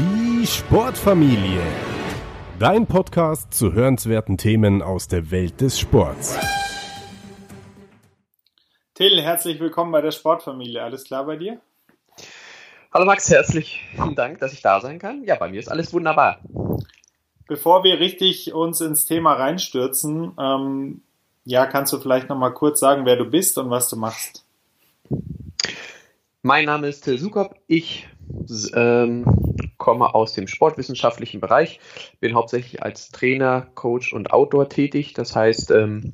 Die Sportfamilie. Dein Podcast zu hörenswerten Themen aus der Welt des Sports. Till, herzlich willkommen bei der Sportfamilie. Alles klar bei dir? Hallo Max, herzlichen Dank, dass ich da sein kann. Ja, bei mir ist alles wunderbar. Bevor wir richtig uns ins Thema reinstürzen, ähm, ja, kannst du vielleicht noch mal kurz sagen, wer du bist und was du machst? Mein Name ist Till Sukop. Ich ähm, komme aus dem sportwissenschaftlichen Bereich, bin hauptsächlich als Trainer, Coach und Outdoor tätig. Das heißt, ähm,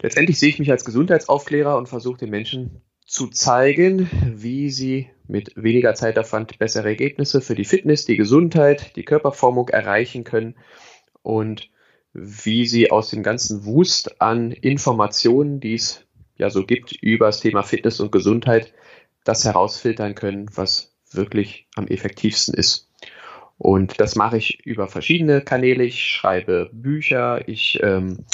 letztendlich sehe ich mich als Gesundheitsaufklärer und versuche den Menschen zu zeigen, wie sie mit weniger Zeitaufwand bessere Ergebnisse für die Fitness, die Gesundheit, die Körperformung erreichen können und wie sie aus dem ganzen Wust an Informationen, die es ja so gibt über das Thema Fitness und Gesundheit, das herausfiltern können, was wirklich am effektivsten ist. Und das mache ich über verschiedene Kanäle. Ich schreibe Bücher, ich ähm,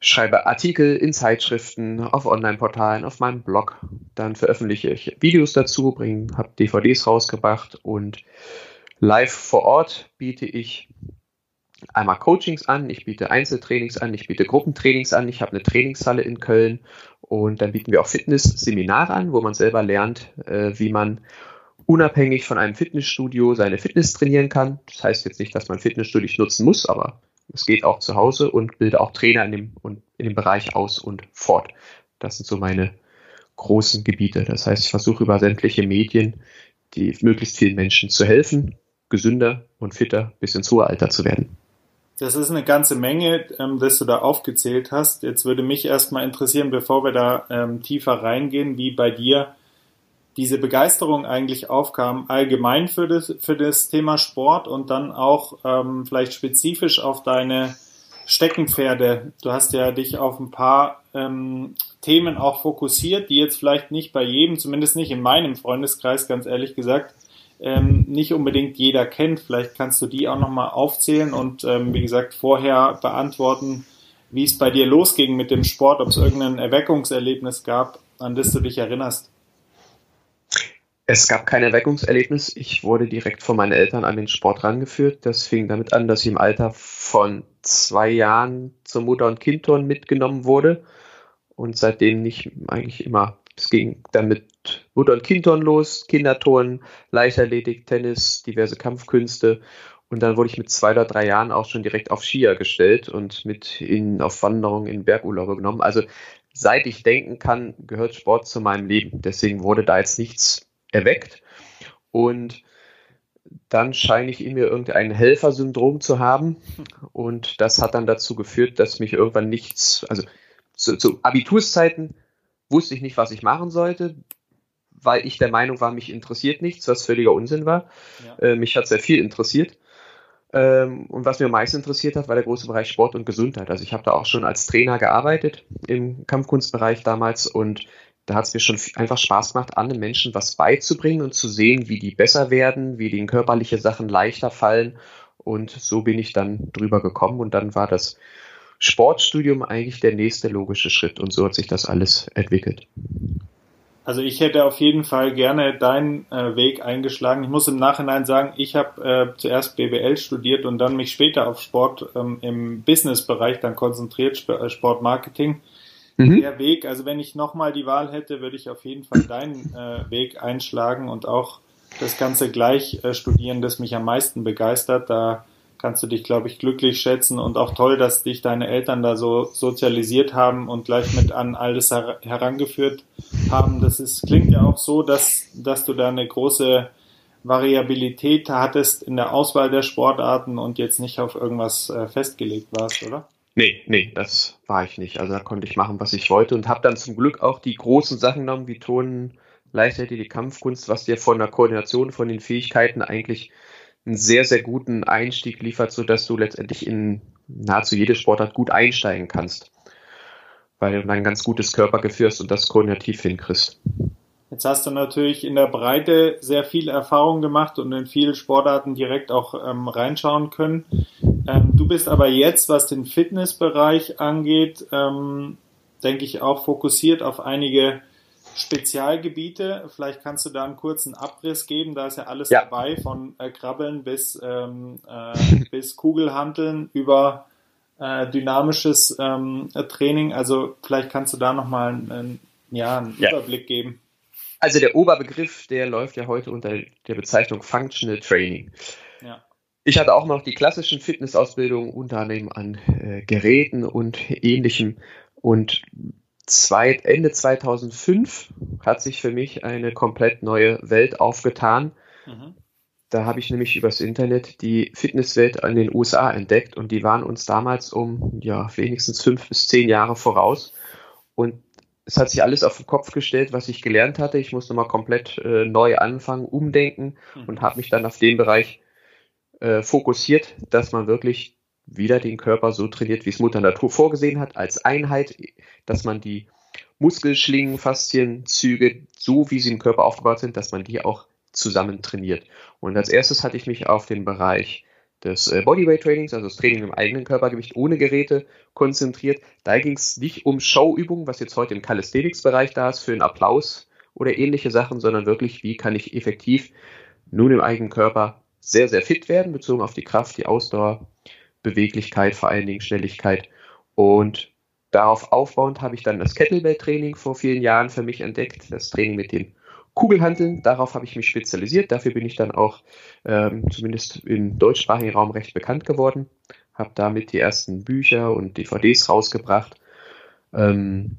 schreibe Artikel in Zeitschriften, auf Online-Portalen, auf meinem Blog. Dann veröffentliche ich Videos dazu, habe DVDs rausgebracht und live vor Ort biete ich einmal Coachings an, ich biete Einzeltrainings an, ich biete Gruppentrainings an, ich habe eine Trainingshalle in Köln und dann bieten wir auch Fitness-Seminare an, wo man selber lernt, äh, wie man unabhängig von einem Fitnessstudio seine Fitness trainieren kann. Das heißt jetzt nicht, dass man Fitnessstudio nutzen muss, aber es geht auch zu Hause und bilde auch Trainer in dem, in dem Bereich aus und fort. Das sind so meine großen Gebiete. Das heißt, ich versuche über sämtliche Medien, die möglichst vielen Menschen zu helfen, gesünder und fitter bis ins hohe Alter zu werden. Das ist eine ganze Menge, ähm, das du da aufgezählt hast. Jetzt würde mich erstmal interessieren, bevor wir da ähm, tiefer reingehen, wie bei dir diese Begeisterung eigentlich aufkam, allgemein für das, für das Thema Sport und dann auch ähm, vielleicht spezifisch auf deine Steckenpferde. Du hast ja dich auf ein paar ähm, Themen auch fokussiert, die jetzt vielleicht nicht bei jedem, zumindest nicht in meinem Freundeskreis, ganz ehrlich gesagt, ähm, nicht unbedingt jeder kennt. Vielleicht kannst du die auch nochmal aufzählen und ähm, wie gesagt vorher beantworten, wie es bei dir losging mit dem Sport, ob es irgendein Erweckungserlebnis gab, an das du dich erinnerst. Es gab kein Erweckungserlebnis. Ich wurde direkt von meinen Eltern an den Sport rangeführt. Das fing damit an, dass ich im Alter von zwei Jahren zum Mutter- und Kindturnen mitgenommen wurde und seitdem nicht eigentlich immer es ging dann mit Mutter- und Kindturnen los, Kinderturnen, Leichtathletik, Tennis, diverse Kampfkünste. Und dann wurde ich mit zwei oder drei Jahren auch schon direkt auf Skier gestellt und mit in, auf Wanderungen in Bergurlaube genommen. Also seit ich denken kann, gehört Sport zu meinem Leben. Deswegen wurde da jetzt nichts erweckt. Und dann scheine ich in mir irgendein Helfersyndrom zu haben. Und das hat dann dazu geführt, dass mich irgendwann nichts, also zu, zu Abiturszeiten wusste ich nicht, was ich machen sollte, weil ich der Meinung war, mich interessiert nichts, was völliger Unsinn war. Ja. Äh, mich hat sehr viel interessiert. Ähm, und was mir am meisten interessiert hat, war der große Bereich Sport und Gesundheit. Also ich habe da auch schon als Trainer gearbeitet im Kampfkunstbereich damals und da hat es mir schon einfach Spaß gemacht, anderen Menschen was beizubringen und zu sehen, wie die besser werden, wie denen körperliche Sachen leichter fallen. Und so bin ich dann drüber gekommen und dann war das Sportstudium eigentlich der nächste logische Schritt und so hat sich das alles entwickelt. Also ich hätte auf jeden Fall gerne deinen äh, Weg eingeschlagen. Ich muss im Nachhinein sagen, ich habe äh, zuerst BWL studiert und dann mich später auf Sport ähm, im Businessbereich dann konzentriert, äh, Sportmarketing. Mhm. Der Weg, also wenn ich nochmal die Wahl hätte, würde ich auf jeden Fall deinen äh, Weg einschlagen und auch das Ganze gleich äh, studieren, das mich am meisten begeistert. Da kannst du dich, glaube ich, glücklich schätzen und auch toll, dass dich deine Eltern da so sozialisiert haben und gleich mit an alles her herangeführt haben. Das ist, klingt ja auch so, dass, dass du da eine große Variabilität hattest in der Auswahl der Sportarten und jetzt nicht auf irgendwas äh, festgelegt warst, oder? Nee, nee, das war ich nicht. Also da konnte ich machen, was ich wollte und habe dann zum Glück auch die großen Sachen genommen, wie Turnen, Leichtathletik, die Kampfkunst, was dir von der Koordination, von den Fähigkeiten eigentlich einen sehr, sehr guten Einstieg liefert, sodass du letztendlich in nahezu jede Sportart gut einsteigen kannst. Weil du ein ganz gutes Körpergefühl hast und das koordinativ hinkriegst. Jetzt hast du natürlich in der Breite sehr viel Erfahrung gemacht und in viele Sportarten direkt auch ähm, reinschauen können. Ähm, du bist aber jetzt, was den Fitnessbereich angeht, ähm, denke ich auch fokussiert auf einige Spezialgebiete. Vielleicht kannst du da einen kurzen Abriss geben. Da ist ja alles ja. dabei, von äh, Krabbeln bis, ähm, äh, bis Kugelhanteln über äh, dynamisches ähm, Training. Also vielleicht kannst du da nochmal einen, ja, einen ja. Überblick geben. Also der Oberbegriff, der läuft ja heute unter der Bezeichnung Functional Training. Ja. Ich hatte auch noch die klassischen Fitnessausbildungen, unter anderem an äh, Geräten und ähnlichem. Und zwei, Ende 2005 hat sich für mich eine komplett neue Welt aufgetan. Mhm. Da habe ich nämlich übers Internet die Fitnesswelt in den USA entdeckt und die waren uns damals um ja wenigstens fünf bis zehn Jahre voraus. Und es hat sich alles auf den Kopf gestellt, was ich gelernt hatte. Ich musste mal komplett äh, neu anfangen, umdenken mhm. und habe mich dann auf den Bereich äh, fokussiert, dass man wirklich wieder den Körper so trainiert, wie es Mutter Natur vorgesehen hat, als Einheit, dass man die Muskelschlingen, Faszien, Züge, so wie sie im Körper aufgebaut sind, dass man die auch zusammen trainiert. Und als erstes hatte ich mich auf den Bereich des äh, Bodyweight Trainings, also das Training im eigenen Körpergewicht ohne Geräte, konzentriert. Da ging es nicht um Showübungen, was jetzt heute im Calisthenics-Bereich da ist, für einen Applaus oder ähnliche Sachen, sondern wirklich, wie kann ich effektiv nun im eigenen Körper sehr, sehr fit werden, bezogen auf die Kraft, die Ausdauer, Beweglichkeit, vor allen Dingen Schnelligkeit. Und darauf aufbauend habe ich dann das Kettlebell-Training vor vielen Jahren für mich entdeckt, das Training mit den Kugelhandeln, darauf habe ich mich spezialisiert. Dafür bin ich dann auch ähm, zumindest im deutschsprachigen Raum recht bekannt geworden. Habe damit die ersten Bücher und DVDs rausgebracht. Ähm,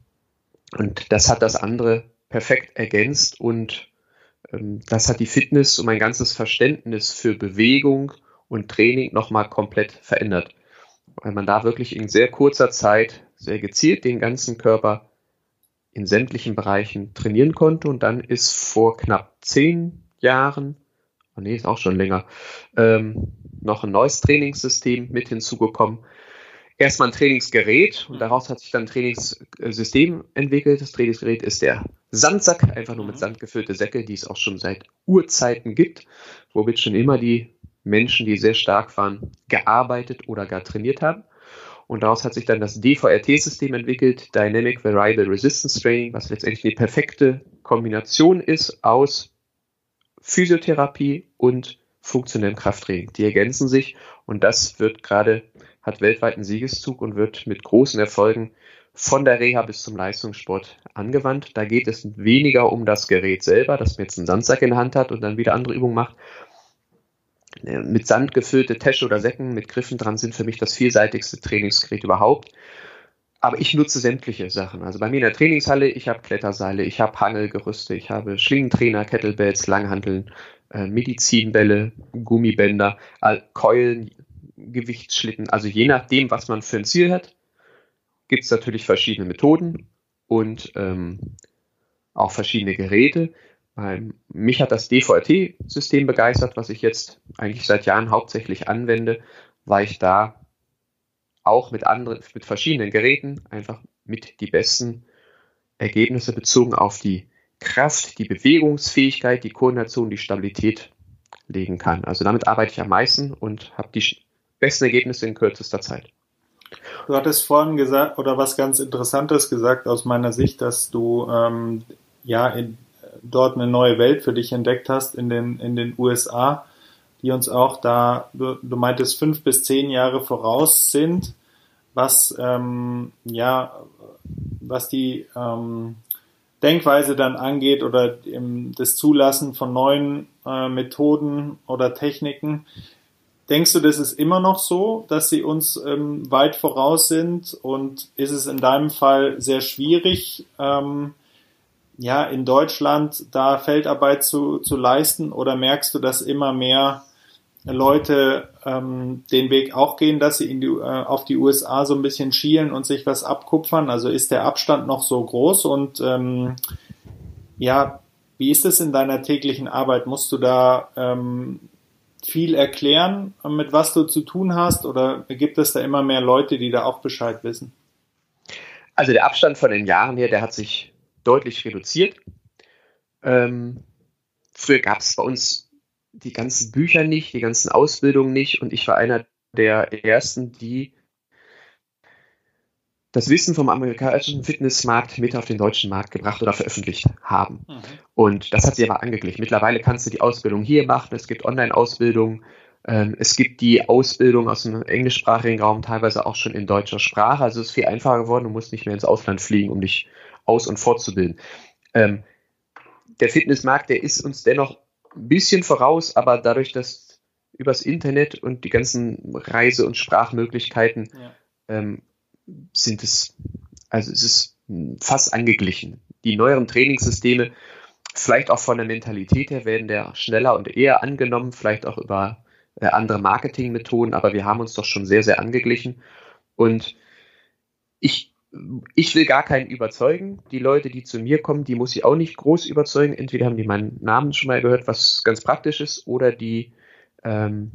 und das hat das andere perfekt ergänzt und ähm, das hat die Fitness und mein ganzes Verständnis für Bewegung und Training nochmal komplett verändert. Weil man da wirklich in sehr kurzer Zeit sehr gezielt den ganzen Körper in sämtlichen Bereichen trainieren konnte. Und dann ist vor knapp zehn Jahren, oh nee, ist auch schon länger, ähm, noch ein neues Trainingssystem mit hinzugekommen. Erstmal ein Trainingsgerät und daraus hat sich dann ein Trainingssystem entwickelt. Das Trainingsgerät ist der Sandsack, einfach nur mit mhm. Sand gefüllte Säcke, die es auch schon seit Urzeiten gibt, womit schon immer die Menschen, die sehr stark waren, gearbeitet oder gar trainiert haben. Und daraus hat sich dann das DVRT-System entwickelt, Dynamic Variable Resistance Training, was letztendlich die perfekte Kombination ist aus Physiotherapie und funktionellem Krafttraining. Die ergänzen sich und das wird gerade, hat weltweiten Siegeszug und wird mit großen Erfolgen von der Reha bis zum Leistungssport angewandt. Da geht es weniger um das Gerät selber, dass man jetzt einen Sandsack in der Hand hat und dann wieder andere Übungen macht, mit Sand gefüllte Täsche oder Säcken mit Griffen dran sind für mich das vielseitigste Trainingsgerät überhaupt. Aber ich nutze sämtliche Sachen. Also bei mir in der Trainingshalle, ich habe Kletterseile, ich habe Hangelgerüste, ich habe Schlingentrainer, Kettlebells, Langhanteln, äh, Medizinbälle, Gummibänder, Keulen, Gewichtsschlitten. Also je nachdem, was man für ein Ziel hat, gibt es natürlich verschiedene Methoden und ähm, auch verschiedene Geräte. Ähm, mich hat das DVRT-System begeistert, was ich jetzt eigentlich seit Jahren hauptsächlich anwende, weil ich da auch mit anderen, mit verschiedenen Geräten einfach mit die besten Ergebnisse bezogen auf die Kraft, die Bewegungsfähigkeit, die Koordination, die Stabilität legen kann. Also damit arbeite ich am meisten und habe die besten Ergebnisse in kürzester Zeit. Du hattest vorhin gesagt, oder was ganz Interessantes gesagt aus meiner Sicht, dass du ähm, ja in, dort eine neue Welt für dich entdeckt hast in den, in den USA, die uns auch da, du, du meintest, fünf bis zehn Jahre voraus sind, was, ähm, ja, was die ähm, Denkweise dann angeht oder das Zulassen von neuen äh, Methoden oder Techniken. Denkst du, das ist immer noch so, dass sie uns ähm, weit voraus sind? Und ist es in deinem Fall sehr schwierig, ähm, ja, in Deutschland da Feldarbeit zu, zu leisten oder merkst du, dass immer mehr Leute ähm, den Weg auch gehen, dass sie in die, äh, auf die USA so ein bisschen schielen und sich was abkupfern? Also ist der Abstand noch so groß und ähm, ja, wie ist es in deiner täglichen Arbeit? Musst du da ähm, viel erklären, mit was du zu tun hast oder gibt es da immer mehr Leute, die da auch Bescheid wissen? Also der Abstand von den Jahren her, der hat sich deutlich reduziert. Ähm, früher gab es bei uns die ganzen Bücher nicht, die ganzen Ausbildungen nicht und ich war einer der ersten, die das Wissen vom amerikanischen Fitnessmarkt mit auf den deutschen Markt gebracht oder veröffentlicht haben. Mhm. Und das hat sie aber angeglichen. Mittlerweile kannst du die Ausbildung hier machen, es gibt Online-Ausbildungen, ähm, es gibt die Ausbildung aus dem englischsprachigen Raum teilweise auch schon in deutscher Sprache. Also es ist viel einfacher geworden, du musst nicht mehr ins Ausland fliegen, um dich aus- und fortzubilden. Ähm, der Fitnessmarkt, der ist uns dennoch ein bisschen voraus, aber dadurch, dass übers Internet und die ganzen Reise- und Sprachmöglichkeiten ja. ähm, sind es, also es ist fast angeglichen. Die neueren Trainingssysteme, vielleicht auch von der Mentalität her, werden der schneller und eher angenommen, vielleicht auch über äh, andere Marketingmethoden, aber wir haben uns doch schon sehr, sehr angeglichen. Und ich, ich will gar keinen überzeugen. Die Leute, die zu mir kommen, die muss ich auch nicht groß überzeugen. Entweder haben die meinen Namen schon mal gehört, was ganz praktisch ist, oder die ähm,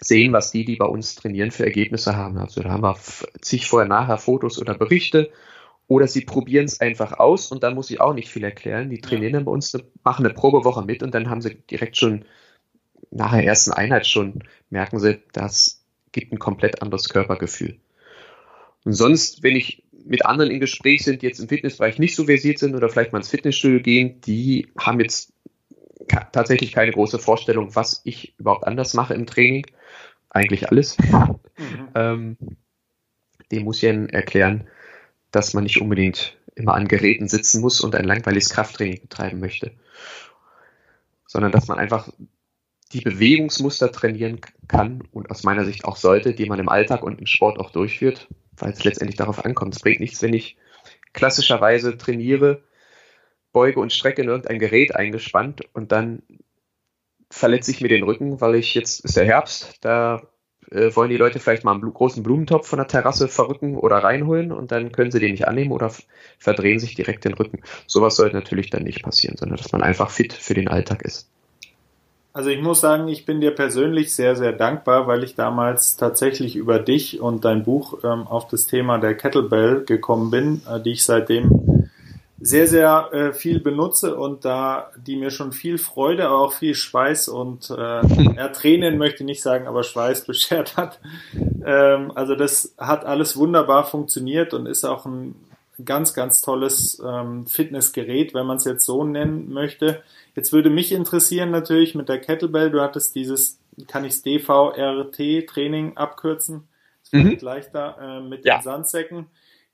sehen, was die, die bei uns trainieren, für Ergebnisse haben. Also da haben wir zig vorher-nachher Fotos oder Berichte oder sie probieren es einfach aus und dann muss ich auch nicht viel erklären. Die trainieren dann bei uns, machen eine Probewoche mit und dann haben sie direkt schon nach der ersten Einheit schon, merken sie, das gibt ein komplett anderes Körpergefühl. Und sonst, wenn ich mit anderen in Gespräch sind, die jetzt im Fitnessbereich nicht so versiert sind oder vielleicht mal ins Fitnessstudio gehen, die haben jetzt tatsächlich keine große Vorstellung, was ich überhaupt anders mache im Training. Eigentlich alles. Mhm. ähm, dem muss ich ihnen erklären, dass man nicht unbedingt immer an Geräten sitzen muss und ein langweiliges Krafttraining betreiben möchte, sondern dass man einfach die Bewegungsmuster trainieren kann und aus meiner Sicht auch sollte, die man im Alltag und im Sport auch durchführt, weil es letztendlich darauf ankommt. Es bringt nichts, wenn ich klassischerweise trainiere beuge und strecke in irgendein Gerät eingespannt und dann verletze ich mir den Rücken, weil ich jetzt ist der Herbst, da äh, wollen die Leute vielleicht mal einen großen Blumentopf von der Terrasse verrücken oder reinholen und dann können sie den nicht annehmen oder verdrehen sich direkt den Rücken. Sowas sollte natürlich dann nicht passieren, sondern dass man einfach fit für den Alltag ist. Also ich muss sagen, ich bin dir persönlich sehr, sehr dankbar, weil ich damals tatsächlich über dich und dein Buch ähm, auf das Thema der Kettlebell gekommen bin, äh, die ich seitdem sehr, sehr äh, viel benutze und da die mir schon viel Freude, aber auch viel Schweiß und äh, Tränen möchte ich nicht sagen, aber Schweiß beschert hat. Ähm, also das hat alles wunderbar funktioniert und ist auch ein ganz, ganz tolles ähm, Fitnessgerät, wenn man es jetzt so nennen möchte. Jetzt würde mich interessieren natürlich mit der Kettlebell, du hattest dieses, kann ich DVRT-Training abkürzen? Das ist mhm. leichter äh, mit ja. den Sandsäcken.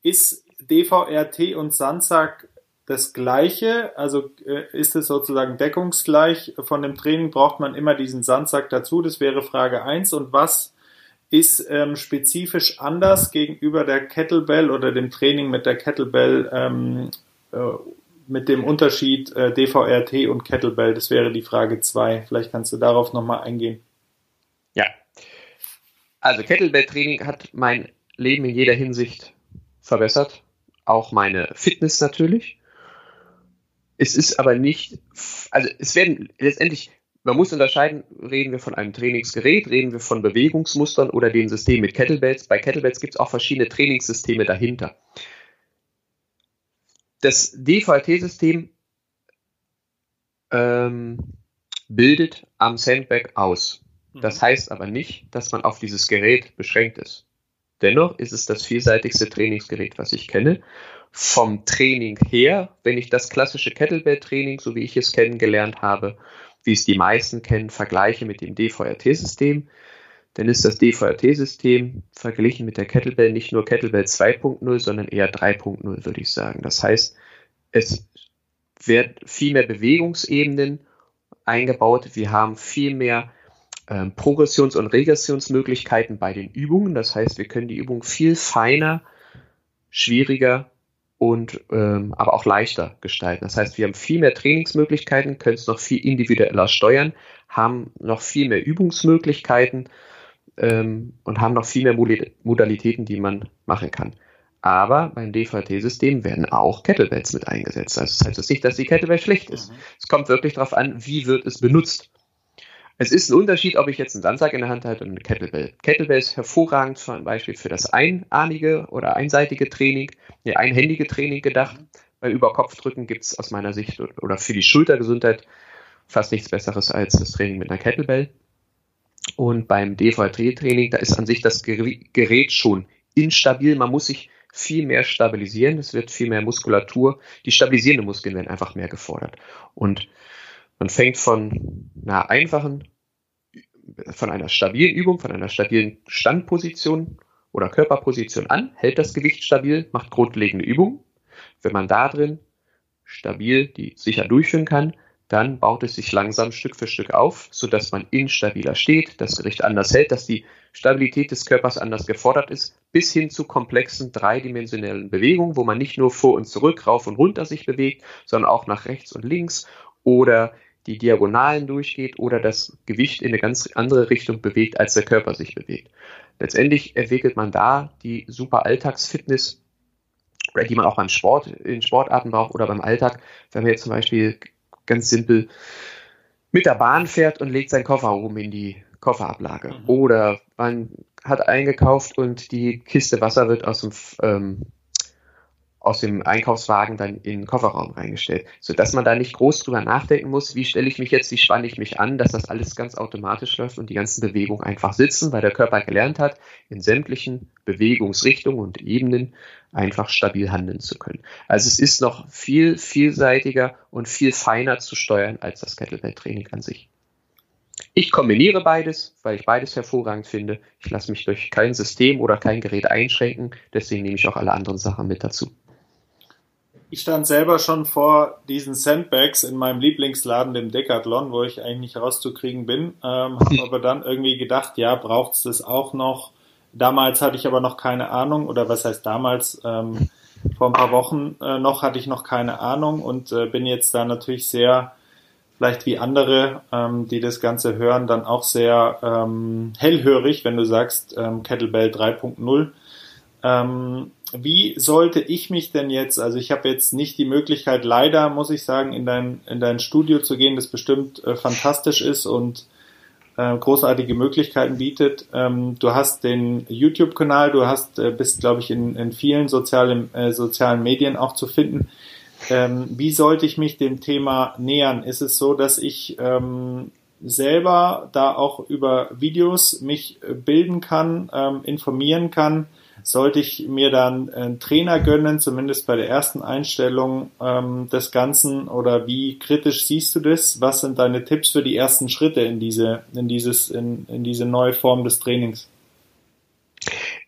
Ist DVRT und Sandsack das Gleiche? Also äh, ist es sozusagen deckungsgleich? Von dem Training braucht man immer diesen Sandsack dazu. Das wäre Frage eins. Und was ist ähm, spezifisch anders gegenüber der Kettlebell oder dem Training mit der Kettlebell ähm, äh, mit dem Unterschied äh, DVRT und Kettlebell? Das wäre die Frage zwei. Vielleicht kannst du darauf nochmal eingehen. Ja. Also Kettlebell-Training hat mein Leben in jeder Hinsicht verbessert. Auch meine Fitness natürlich. Es ist aber nicht, also es werden letztendlich, man muss unterscheiden, reden wir von einem Trainingsgerät, reden wir von Bewegungsmustern oder dem System mit Kettlebells. Bei Kettlebells gibt es auch verschiedene Trainingssysteme dahinter. Das DVT-System ähm, bildet am Sandbag aus. Das mhm. heißt aber nicht, dass man auf dieses Gerät beschränkt ist. Dennoch ist es das vielseitigste Trainingsgerät, was ich kenne vom Training her, wenn ich das klassische Kettlebell-Training, so wie ich es kennengelernt habe, wie es die meisten kennen, vergleiche mit dem DVRT-System, dann ist das DVRT-System verglichen mit der Kettlebell nicht nur Kettlebell 2.0, sondern eher 3.0, würde ich sagen. Das heißt, es wird viel mehr Bewegungsebenen eingebaut. Wir haben viel mehr ähm, Progressions- und Regressionsmöglichkeiten bei den Übungen. Das heißt, wir können die Übung viel feiner, schwieriger und ähm, aber auch leichter gestalten. Das heißt, wir haben viel mehr Trainingsmöglichkeiten, können es noch viel individueller steuern, haben noch viel mehr Übungsmöglichkeiten ähm, und haben noch viel mehr Modalitäten, die man machen kann. Aber beim DVT-System werden auch Kettlebells mit eingesetzt. Also das heißt das nicht, dass die Kettlebell schlecht ist. Mhm. Es kommt wirklich darauf an, wie wird es benutzt. Es ist ein Unterschied, ob ich jetzt einen Sandsack in der Hand halte und eine Kettlebell. Kettlebell ist hervorragend zum Beispiel für das einarmige oder einseitige Training, nee, einhändige Training gedacht. Beim Überkopfdrücken gibt es aus meiner Sicht oder für die Schultergesundheit fast nichts Besseres als das Training mit einer Kettlebell. Und beim DVT-Training, da ist an sich das Gerät schon instabil. Man muss sich viel mehr stabilisieren, es wird viel mehr Muskulatur, die stabilisierenden Muskeln werden einfach mehr gefordert. Und man fängt von einer einfachen, von einer stabilen Übung, von einer stabilen Standposition oder Körperposition an, hält das Gewicht stabil, macht grundlegende Übungen. Wenn man da drin stabil die sicher durchführen kann, dann baut es sich langsam Stück für Stück auf, sodass man instabiler steht, das Gericht anders hält, dass die Stabilität des Körpers anders gefordert ist, bis hin zu komplexen dreidimensionellen Bewegungen, wo man nicht nur vor und zurück, rauf und runter sich bewegt, sondern auch nach rechts und links oder die Diagonalen durchgeht oder das Gewicht in eine ganz andere Richtung bewegt, als der Körper sich bewegt. Letztendlich entwickelt man da die super Alltagsfitness, die man auch beim Sport, in Sportarten braucht oder beim Alltag, wenn man jetzt zum Beispiel ganz simpel mit der Bahn fährt und legt seinen Koffer oben in die Kofferablage. Mhm. Oder man hat eingekauft und die Kiste Wasser wird aus dem ähm, aus dem Einkaufswagen dann in den Kofferraum reingestellt, sodass man da nicht groß drüber nachdenken muss, wie stelle ich mich jetzt, wie spanne ich mich an, dass das alles ganz automatisch läuft und die ganzen Bewegungen einfach sitzen, weil der Körper gelernt hat, in sämtlichen Bewegungsrichtungen und Ebenen einfach stabil handeln zu können. Also es ist noch viel vielseitiger und viel feiner zu steuern als das Kettlebell-Training an sich. Ich kombiniere beides, weil ich beides hervorragend finde. Ich lasse mich durch kein System oder kein Gerät einschränken, deswegen nehme ich auch alle anderen Sachen mit dazu ich stand selber schon vor diesen Sandbags in meinem Lieblingsladen, dem Decathlon, wo ich eigentlich nicht rauszukriegen bin. Ähm, habe aber dann irgendwie gedacht, ja, braucht's das auch noch? Damals hatte ich aber noch keine Ahnung, oder was heißt damals? Ähm, vor ein paar Wochen äh, noch hatte ich noch keine Ahnung und äh, bin jetzt da natürlich sehr, vielleicht wie andere, ähm, die das Ganze hören, dann auch sehr ähm, hellhörig, wenn du sagst ähm, Kettlebell 3.0. Ähm, wie sollte ich mich denn jetzt, also ich habe jetzt nicht die Möglichkeit, leider muss ich sagen, in dein, in dein Studio zu gehen, das bestimmt äh, fantastisch ist und äh, großartige Möglichkeiten bietet. Ähm, du hast den YouTube-Kanal, du hast, äh, bist, glaube ich, in, in vielen sozialen, äh, sozialen Medien auch zu finden. Ähm, wie sollte ich mich dem Thema nähern? Ist es so, dass ich ähm, selber da auch über Videos mich äh, bilden kann, ähm, informieren kann? Sollte ich mir dann einen Trainer gönnen, zumindest bei der ersten Einstellung ähm, des Ganzen? Oder wie kritisch siehst du das? Was sind deine Tipps für die ersten Schritte in diese, in dieses, in, in diese neue Form des Trainings?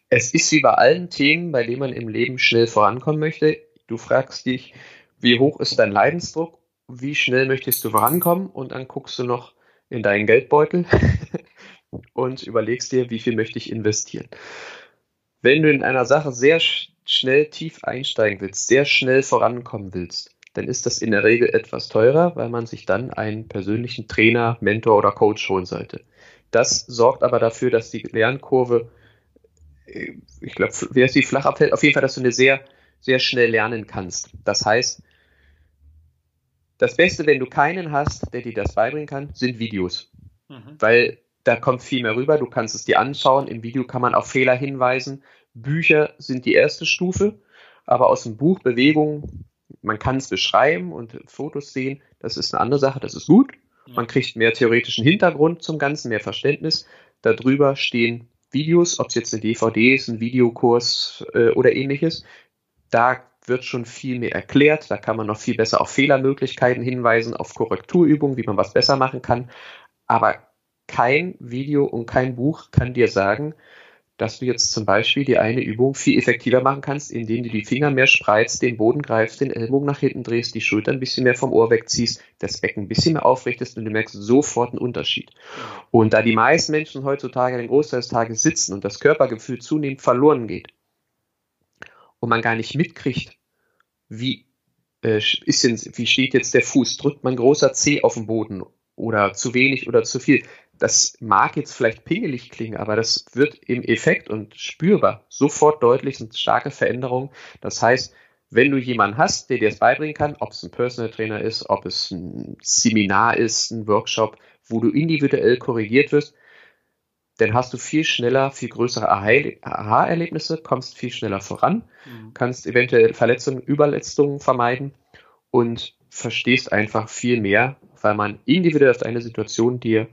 Es ist wie bei allen Themen, bei denen man im Leben schnell vorankommen möchte. Du fragst dich, wie hoch ist dein Leidensdruck? Wie schnell möchtest du vorankommen? Und dann guckst du noch in deinen Geldbeutel und überlegst dir, wie viel möchte ich investieren wenn du in einer Sache sehr schnell tief einsteigen willst, sehr schnell vorankommen willst, dann ist das in der Regel etwas teurer, weil man sich dann einen persönlichen Trainer, Mentor oder Coach holen sollte. Das sorgt aber dafür, dass die Lernkurve, äh, ich glaube, wie heißt die flach abfällt, auf jeden Fall, dass du eine sehr, sehr schnell lernen kannst. Das heißt, das Beste, wenn du keinen hast, der dir das beibringen kann, sind Videos. Mhm. Weil da kommt viel mehr rüber. Du kannst es dir anschauen. Im Video kann man auf Fehler hinweisen. Bücher sind die erste Stufe, aber aus dem Buch Bewegung, man kann es beschreiben und Fotos sehen. Das ist eine andere Sache. Das ist gut. Man kriegt mehr theoretischen Hintergrund zum Ganzen, mehr Verständnis. Darüber stehen Videos, ob es jetzt eine DVD ist, ein Videokurs äh, oder ähnliches. Da wird schon viel mehr erklärt. Da kann man noch viel besser auf Fehlermöglichkeiten hinweisen, auf Korrekturübungen, wie man was besser machen kann. Aber kein Video und kein Buch kann dir sagen, dass du jetzt zum Beispiel die eine Übung viel effektiver machen kannst, indem du die Finger mehr spreizt, den Boden greifst, den Ellbogen nach hinten drehst, die Schulter ein bisschen mehr vom Ohr wegziehst, das Becken ein bisschen mehr aufrichtest und du merkst sofort einen Unterschied. Und da die meisten Menschen heutzutage den Großteil des Tages sitzen und das Körpergefühl zunehmend verloren geht und man gar nicht mitkriegt, wie, äh, ist denn, wie steht jetzt der Fuß, drückt man großer C auf den Boden oder zu wenig oder zu viel, das mag jetzt vielleicht pingelig klingen, aber das wird im Effekt und spürbar sofort deutlich, sind starke Veränderungen. Das heißt, wenn du jemanden hast, der dir das beibringen kann, ob es ein Personal Trainer ist, ob es ein Seminar ist, ein Workshop, wo du individuell korrigiert wirst, dann hast du viel schneller, viel größere Aha-Erlebnisse, kommst viel schneller voran, mhm. kannst eventuell Verletzungen, Überletzungen vermeiden und verstehst einfach viel mehr, weil man individuell auf eine Situation dir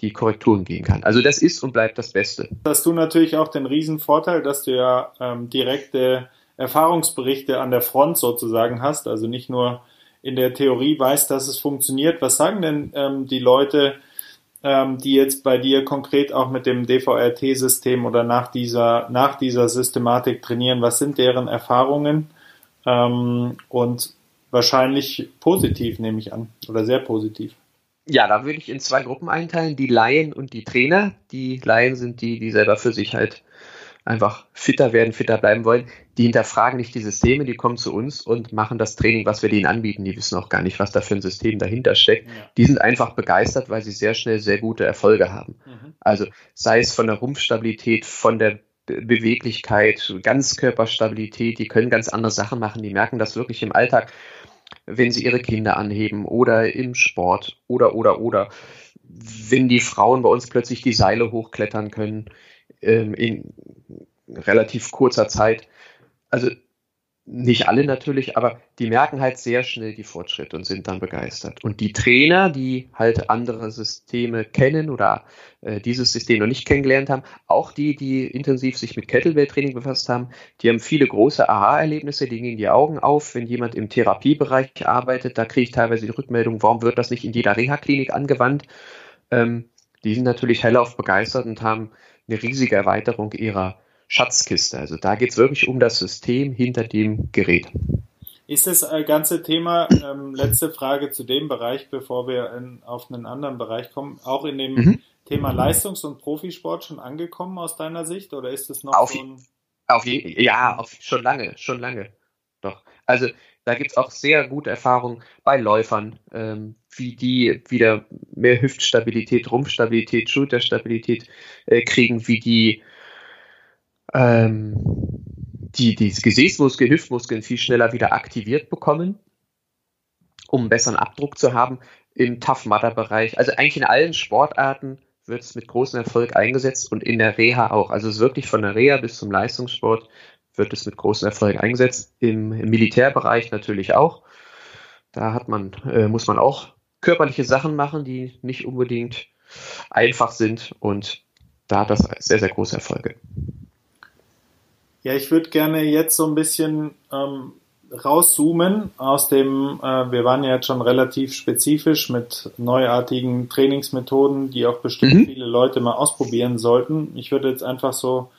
die Korrekturen gehen kann. Also das ist und bleibt das Beste. Hast du natürlich auch den riesen Vorteil, dass du ja ähm, direkte Erfahrungsberichte an der Front sozusagen hast, also nicht nur in der Theorie weißt, dass es funktioniert. Was sagen denn ähm, die Leute, ähm, die jetzt bei dir konkret auch mit dem DVRT-System oder nach dieser, nach dieser Systematik trainieren? Was sind deren Erfahrungen? Ähm, und wahrscheinlich positiv, nehme ich an, oder sehr positiv. Ja, da würde ich in zwei Gruppen einteilen, die Laien und die Trainer. Die Laien sind die, die selber für sich halt einfach fitter werden, fitter bleiben wollen, die hinterfragen nicht die Systeme, die kommen zu uns und machen das Training, was wir denen anbieten. Die wissen auch gar nicht, was da für ein System dahinter steckt. Ja. Die sind einfach begeistert, weil sie sehr schnell sehr gute Erfolge haben. Mhm. Also sei es von der Rumpfstabilität, von der Beweglichkeit, Ganzkörperstabilität, die können ganz andere Sachen machen. Die merken das wirklich im Alltag, wenn sie ihre Kinder anheben oder im Sport oder, oder, oder. Wenn die Frauen bei uns plötzlich die Seile hochklettern können, ähm, in relativ kurzer Zeit. Also nicht alle natürlich, aber die merken halt sehr schnell die Fortschritte und sind dann begeistert. Und die Trainer, die halt andere Systeme kennen oder äh, dieses System noch nicht kennengelernt haben, auch die, die intensiv sich mit Kettlebell-Training befasst haben, die haben viele große Aha-Erlebnisse, die gehen die Augen auf, wenn jemand im Therapiebereich arbeitet, da kriege ich teilweise die Rückmeldung, warum wird das nicht in jeder Reha-Klinik angewandt? Ähm, die sind natürlich hellauf begeistert und haben eine riesige Erweiterung ihrer Schatzkiste. Also da geht es wirklich um das System hinter dem Gerät. Ist das äh, ganze Thema, ähm, letzte Frage zu dem Bereich, bevor wir in, auf einen anderen Bereich kommen, auch in dem mhm. Thema Leistungs- und Profisport schon angekommen aus deiner Sicht oder ist es noch auf, so ein... Auf je, ja, auf, schon lange, schon lange. Doch. Also da gibt es auch sehr gute Erfahrungen bei Läufern, ähm, wie die wieder mehr Hüftstabilität, Rumpfstabilität, Schulterstabilität äh, kriegen, wie die ähm, die, die Gesäßmuskeln, Hüftmuskeln viel schneller wieder aktiviert bekommen, um einen besseren Abdruck zu haben im Tough Mudder Bereich. Also eigentlich in allen Sportarten wird es mit großem Erfolg eingesetzt und in der Reha auch. Also wirklich von der Reha bis zum Leistungssport wird es mit großem Erfolg eingesetzt. Im, im Militärbereich natürlich auch. Da hat man, äh, muss man auch körperliche Sachen machen, die nicht unbedingt einfach sind und da hat das sehr, sehr große Erfolge. Ja, ich würde gerne jetzt so ein bisschen ähm, rauszoomen aus dem, äh, wir waren ja jetzt schon relativ spezifisch mit neuartigen Trainingsmethoden, die auch bestimmt mhm. viele Leute mal ausprobieren sollten. Ich würde jetzt einfach so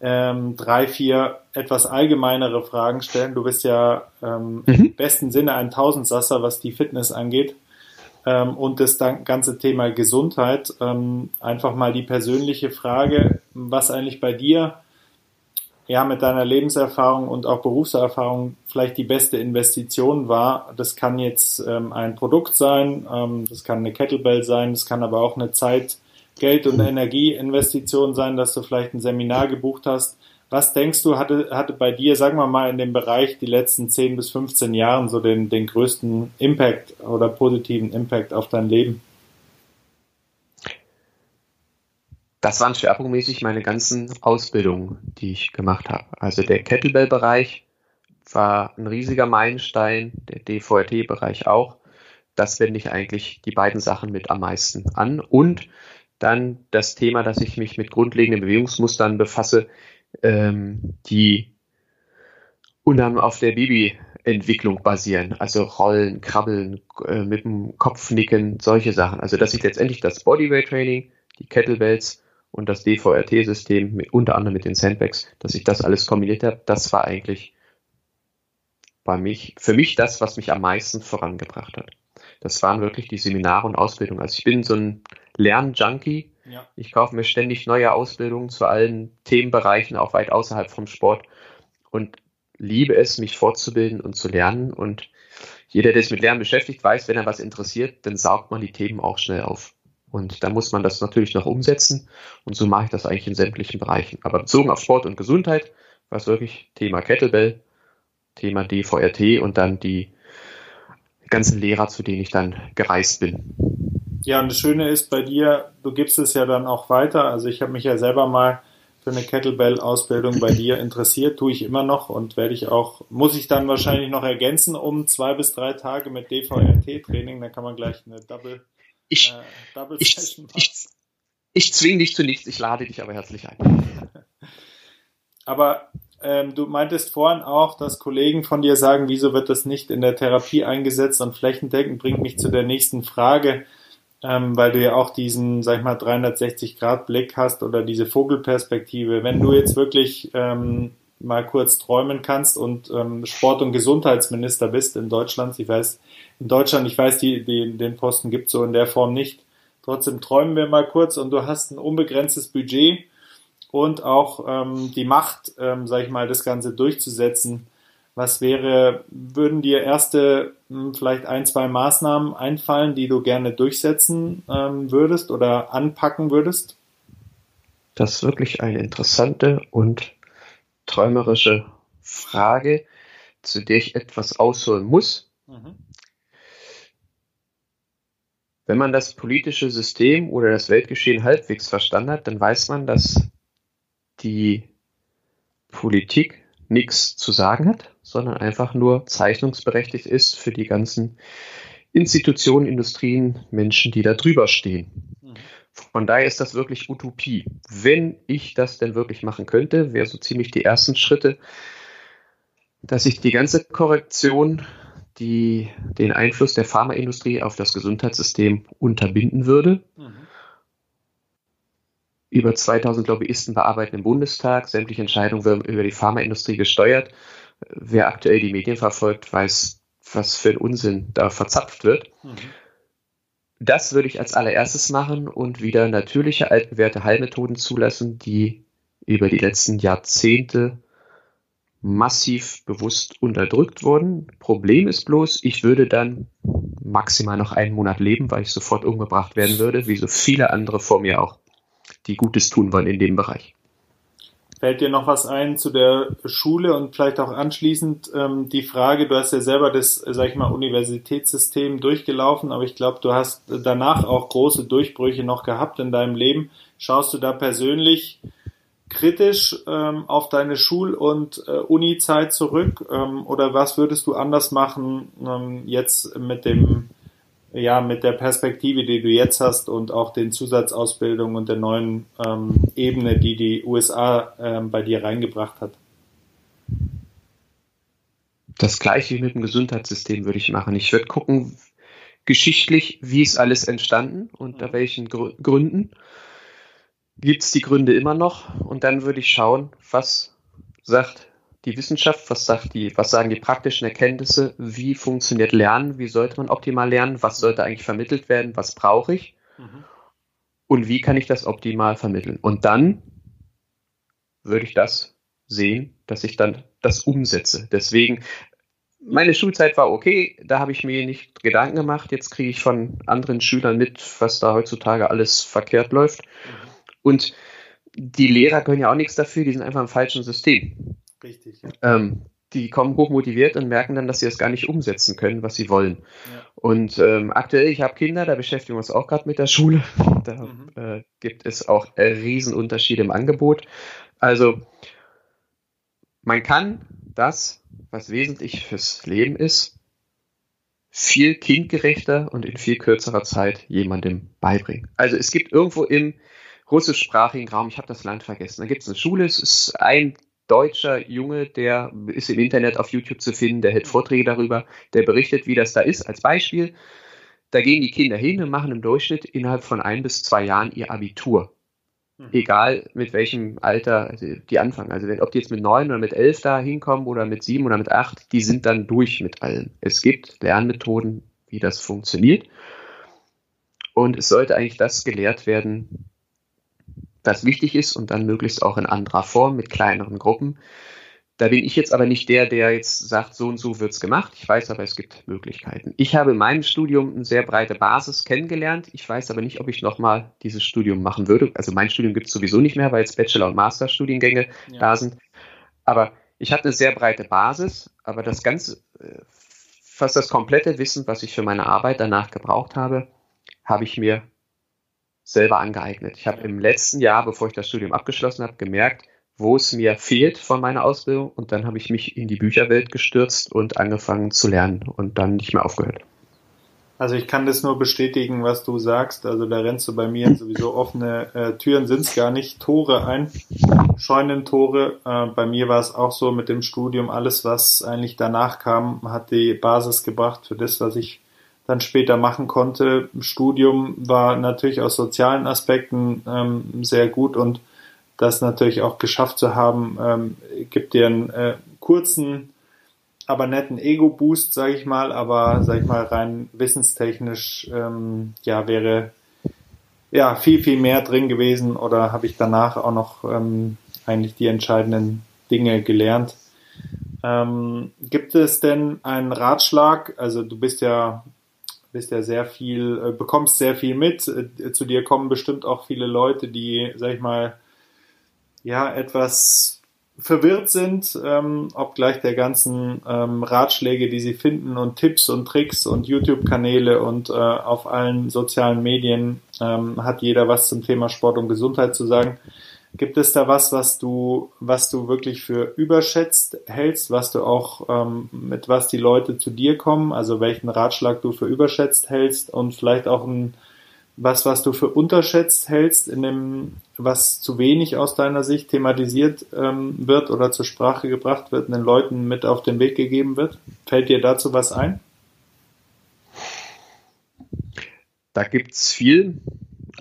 ähm, drei, vier etwas allgemeinere Fragen stellen. Du bist ja ähm, mhm. im besten Sinne ein Tausendsasser, was die Fitness angeht. Ähm, und das ganze Thema Gesundheit. Ähm, einfach mal die persönliche Frage, was eigentlich bei dir ja mit deiner Lebenserfahrung und auch Berufserfahrung vielleicht die beste Investition war. Das kann jetzt ähm, ein Produkt sein, ähm, das kann eine Kettlebell sein, das kann aber auch eine Zeit, Geld- und Energieinvestition sein, dass du vielleicht ein Seminar gebucht hast. Was denkst du, hatte, hatte bei dir, sagen wir mal, in dem Bereich die letzten 10 bis 15 Jahren so den, den größten Impact oder positiven Impact auf dein Leben? Das waren schwerpunktmäßig meine ganzen Ausbildungen, die ich gemacht habe. Also der Kettlebell-Bereich war ein riesiger Meilenstein, der DVRT-Bereich auch. Das wende ich eigentlich die beiden Sachen mit am meisten an. Und dann das Thema, dass ich mich mit grundlegenden Bewegungsmustern befasse, ähm, die unter anderem auf der Babyentwicklung basieren. Also Rollen, Krabbeln, äh, mit dem Kopf nicken, solche Sachen. Also dass ich letztendlich das Bodyweight Training, die Kettlebells und das DVRT-System, unter anderem mit den Sandbags, dass ich das alles kombiniert habe, das war eigentlich bei mich, für mich das, was mich am meisten vorangebracht hat. Das waren wirklich die Seminare und Ausbildungen. Also ich bin so ein Lernjunkie. Ja. Ich kaufe mir ständig neue Ausbildungen zu allen Themenbereichen, auch weit außerhalb vom Sport und liebe es, mich fortzubilden und zu lernen. Und jeder, der sich mit Lernen beschäftigt, weiß, wenn er was interessiert, dann saugt man die Themen auch schnell auf. Und da muss man das natürlich noch umsetzen. Und so mache ich das eigentlich in sämtlichen Bereichen. Aber bezogen auf Sport und Gesundheit war es wirklich Thema Kettlebell, Thema DVRT und dann die ganzen Lehrer, zu denen ich dann gereist bin. Ja, und das Schöne ist bei dir, du gibst es ja dann auch weiter. Also ich habe mich ja selber mal für eine Kettlebell-Ausbildung bei dir interessiert, tue ich immer noch und werde ich auch, muss ich dann wahrscheinlich noch ergänzen um zwei bis drei Tage mit DVRT-Training, dann kann man gleich eine Double ich, äh, ich, ich, ich zwinge dich zu nichts, ich lade dich aber herzlich ein. aber ähm, du meintest vorhin auch, dass Kollegen von dir sagen, wieso wird das nicht in der Therapie eingesetzt und flächendeckend bringt mich zu der nächsten Frage, ähm, weil du ja auch diesen, sag ich mal, 360-Grad-Blick hast oder diese Vogelperspektive. Wenn du jetzt wirklich ähm, mal kurz träumen kannst und ähm, Sport- und Gesundheitsminister bist in Deutschland, ich weiß, in Deutschland, ich weiß, die, die, den Posten gibt so in der Form nicht. Trotzdem träumen wir mal kurz und du hast ein unbegrenztes Budget und auch ähm, die Macht, ähm, sag ich mal, das Ganze durchzusetzen. Was wäre, würden dir erste hm, vielleicht ein, zwei Maßnahmen einfallen, die du gerne durchsetzen ähm, würdest oder anpacken würdest? Das ist wirklich eine interessante und träumerische Frage, zu der ich etwas ausholen muss. Mhm. Wenn man das politische System oder das Weltgeschehen halbwegs verstanden hat, dann weiß man, dass die Politik nichts zu sagen hat, sondern einfach nur zeichnungsberechtigt ist für die ganzen Institutionen, Industrien, Menschen, die da drüber stehen. Mhm. Von daher ist das wirklich Utopie. Wenn ich das denn wirklich machen könnte, wäre so ziemlich die ersten Schritte, dass ich die ganze Korrektion, die den Einfluss der Pharmaindustrie auf das Gesundheitssystem unterbinden würde. Mhm über 2000 Lobbyisten bearbeiten im Bundestag. Sämtliche Entscheidungen werden über die Pharmaindustrie gesteuert. Wer aktuell die Medien verfolgt, weiß, was für ein Unsinn da verzapft wird. Mhm. Das würde ich als allererstes machen und wieder natürliche altbewährte Heilmethoden zulassen, die über die letzten Jahrzehnte massiv bewusst unterdrückt wurden. Problem ist bloß, ich würde dann maximal noch einen Monat leben, weil ich sofort umgebracht werden würde, wie so viele andere vor mir auch die Gutes tun wollen in dem Bereich. Fällt dir noch was ein zu der Schule und vielleicht auch anschließend ähm, die Frage, du hast ja selber das, sag ich mal, Universitätssystem durchgelaufen, aber ich glaube, du hast danach auch große Durchbrüche noch gehabt in deinem Leben. Schaust du da persönlich kritisch ähm, auf deine Schul- und äh, Uni-Zeit zurück ähm, oder was würdest du anders machen ähm, jetzt mit dem ja, mit der Perspektive, die du jetzt hast und auch den Zusatzausbildungen und der neuen ähm, Ebene, die die USA ähm, bei dir reingebracht hat? Das gleiche mit dem Gesundheitssystem würde ich machen. Ich würde gucken, geschichtlich, wie ist alles entstanden, unter mhm. welchen Gr Gründen. Gibt es die Gründe immer noch? Und dann würde ich schauen, was sagt die Wissenschaft, was sagt die, was sagen die praktischen Erkenntnisse, wie funktioniert Lernen, wie sollte man optimal lernen, was sollte eigentlich vermittelt werden, was brauche ich mhm. und wie kann ich das optimal vermitteln. Und dann würde ich das sehen, dass ich dann das umsetze. Deswegen, meine Schulzeit war okay, da habe ich mir nicht Gedanken gemacht. Jetzt kriege ich von anderen Schülern mit, was da heutzutage alles verkehrt läuft. Mhm. Und die Lehrer können ja auch nichts dafür, die sind einfach im falschen System. Richtig. Ja. Ähm, die kommen hochmotiviert und merken dann, dass sie das gar nicht umsetzen können, was sie wollen. Ja. Und ähm, aktuell, ich habe Kinder, da beschäftigen wir uns auch gerade mit der Schule. Da mhm. äh, gibt es auch äh, Riesenunterschiede im Angebot. Also man kann das, was wesentlich fürs Leben ist, viel kindgerechter und in viel kürzerer Zeit jemandem beibringen. Also es gibt irgendwo im russischsprachigen Raum, ich habe das Land vergessen, da gibt es eine Schule, es ist ein deutscher Junge, der ist im Internet auf YouTube zu finden, der hält Vorträge darüber, der berichtet, wie das da ist. Als Beispiel, da gehen die Kinder hin und machen im Durchschnitt innerhalb von ein bis zwei Jahren ihr Abitur. Mhm. Egal mit welchem Alter die anfangen. Also wenn, ob die jetzt mit neun oder mit elf da hinkommen oder mit sieben oder mit acht, die sind dann durch mit allem. Es gibt Lernmethoden, wie das funktioniert. Und es sollte eigentlich das gelehrt werden, was wichtig ist und dann möglichst auch in anderer Form mit kleineren Gruppen. Da bin ich jetzt aber nicht der, der jetzt sagt, so und so wird's gemacht. Ich weiß aber, es gibt Möglichkeiten. Ich habe in meinem Studium eine sehr breite Basis kennengelernt. Ich weiß aber nicht, ob ich nochmal dieses Studium machen würde. Also mein Studium gibt es sowieso nicht mehr, weil jetzt Bachelor- und Masterstudiengänge ja. da sind. Aber ich hatte eine sehr breite Basis, aber das ganze, äh, fast das komplette Wissen, was ich für meine Arbeit danach gebraucht habe, habe ich mir selber angeeignet. Ich habe im letzten Jahr, bevor ich das Studium abgeschlossen habe, gemerkt, wo es mir fehlt von meiner Ausbildung und dann habe ich mich in die Bücherwelt gestürzt und angefangen zu lernen und dann nicht mehr aufgehört. Also ich kann das nur bestätigen, was du sagst. Also da rennst du bei mir sowieso offene äh, Türen sind es gar nicht, Tore ein, Scheunentore. Äh, bei mir war es auch so mit dem Studium, alles was eigentlich danach kam, hat die Basis gebracht für das, was ich dann später machen konnte. Studium war natürlich aus sozialen Aspekten ähm, sehr gut und das natürlich auch geschafft zu haben, ähm, gibt dir einen äh, kurzen aber netten Ego-Boost, sage ich mal, aber sage ich mal rein wissenstechnisch, ähm, ja, wäre ja viel, viel mehr drin gewesen oder habe ich danach auch noch ähm, eigentlich die entscheidenden Dinge gelernt. Ähm, gibt es denn einen Ratschlag? Also du bist ja bist ja sehr viel, äh, bekommst sehr viel mit. Äh, zu dir kommen bestimmt auch viele Leute, die, sag ich mal, ja, etwas verwirrt sind, ähm, obgleich der ganzen ähm, Ratschläge, die sie finden und Tipps und Tricks und YouTube-Kanäle und äh, auf allen sozialen Medien ähm, hat jeder was zum Thema Sport und Gesundheit zu sagen. Gibt es da was, was du, was du wirklich für überschätzt hältst, was du auch ähm, mit was die Leute zu dir kommen, also welchen Ratschlag du für überschätzt hältst und vielleicht auch ein was, was du für unterschätzt hältst, in dem, was zu wenig aus deiner Sicht thematisiert ähm, wird oder zur Sprache gebracht wird, den Leuten mit auf den Weg gegeben wird? Fällt dir dazu was ein? Da gibt's viel.